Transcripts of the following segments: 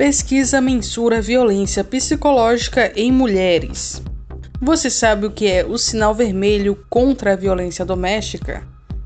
Pesquisa mensura violência psicológica em mulheres. Você sabe o que é o sinal vermelho contra a violência doméstica?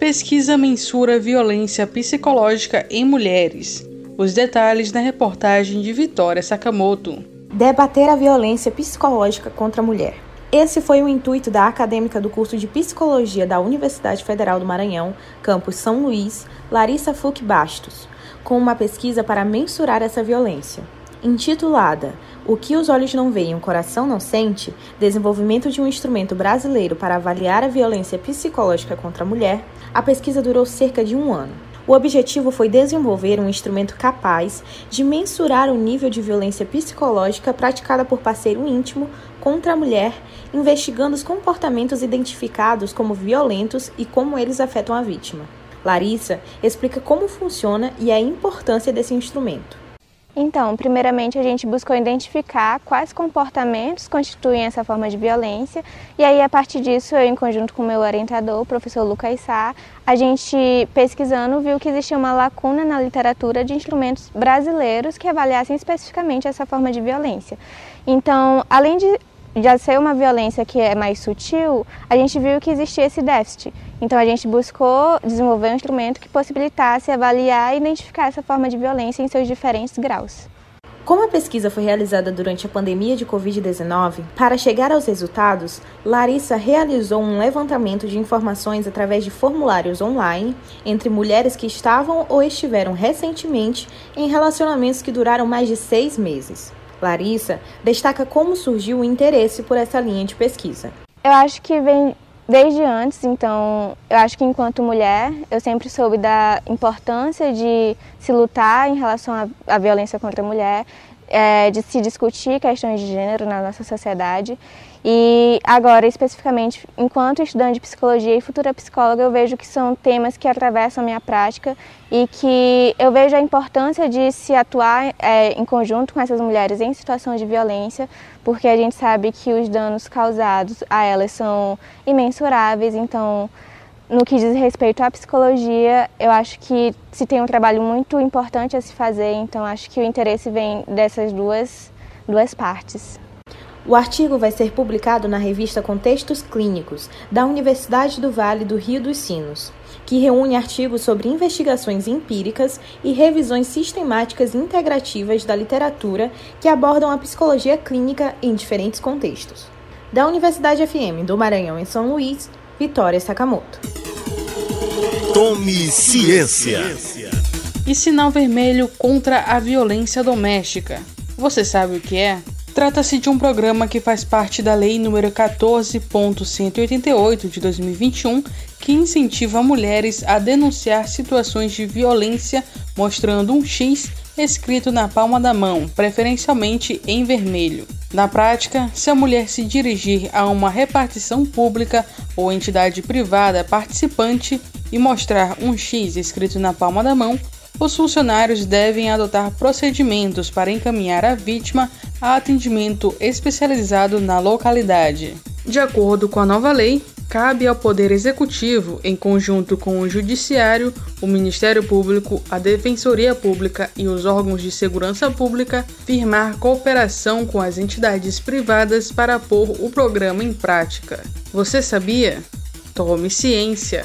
Pesquisa mensura violência psicológica em mulheres. Os detalhes na reportagem de Vitória Sakamoto. Debater a violência psicológica contra a mulher. Esse foi o intuito da acadêmica do curso de Psicologia da Universidade Federal do Maranhão, campus São Luís, Larissa Fuc Bastos, com uma pesquisa para mensurar essa violência. Intitulada O que os olhos não veem, o coração não sente, desenvolvimento de um instrumento brasileiro para avaliar a violência psicológica contra a mulher, a pesquisa durou cerca de um ano. O objetivo foi desenvolver um instrumento capaz de mensurar o nível de violência psicológica praticada por parceiro íntimo contra a mulher, investigando os comportamentos identificados como violentos e como eles afetam a vítima. Larissa explica como funciona e a importância desse instrumento. Então, primeiramente a gente buscou identificar quais comportamentos constituem essa forma de violência e aí a partir disso eu em conjunto com o meu orientador, o professor Lucas Sá, a gente pesquisando viu que existia uma lacuna na literatura de instrumentos brasileiros que avaliassem especificamente essa forma de violência. Então, além de já ser uma violência que é mais sutil, a gente viu que existia esse déficit. Então a gente buscou desenvolver um instrumento que possibilitasse avaliar e identificar essa forma de violência em seus diferentes graus. Como a pesquisa foi realizada durante a pandemia de Covid-19, para chegar aos resultados, Larissa realizou um levantamento de informações através de formulários online entre mulheres que estavam ou estiveram recentemente em relacionamentos que duraram mais de seis meses. Larissa destaca como surgiu o interesse por essa linha de pesquisa. Eu acho que vem desde antes, então eu acho que enquanto mulher eu sempre soube da importância de se lutar em relação à, violência contra a mulher, é, de se discutir questões de gênero na nossa sociedade. E agora, especificamente, enquanto estudante de psicologia e futura psicóloga, eu vejo que são temas que atravessam a minha prática e que eu vejo a importância de se atuar é, em conjunto com essas mulheres em situação de violência, porque a gente sabe que os danos causados a elas são imensuráveis, então no que diz respeito à psicologia, eu acho que se tem um trabalho muito importante a se fazer, então acho que o interesse vem dessas duas, duas partes. O artigo vai ser publicado na revista Contextos Clínicos, da Universidade do Vale do Rio dos Sinos, que reúne artigos sobre investigações empíricas e revisões sistemáticas integrativas da literatura que abordam a psicologia clínica em diferentes contextos. Da Universidade FM do Maranhão em São Luís, Vitória Sakamoto. Tome ciência. E sinal vermelho contra a violência doméstica. Você sabe o que é? Trata-se de um programa que faz parte da Lei nº 14.188 de 2021, que incentiva mulheres a denunciar situações de violência mostrando um X escrito na palma da mão, preferencialmente em vermelho. Na prática, se a mulher se dirigir a uma repartição pública ou entidade privada participante e mostrar um X escrito na palma da mão, os funcionários devem adotar procedimentos para encaminhar a vítima a atendimento especializado na localidade. De acordo com a nova lei, cabe ao Poder Executivo, em conjunto com o Judiciário, o Ministério Público, a Defensoria Pública e os órgãos de segurança pública, firmar cooperação com as entidades privadas para pôr o programa em prática. Você sabia? Tome ciência!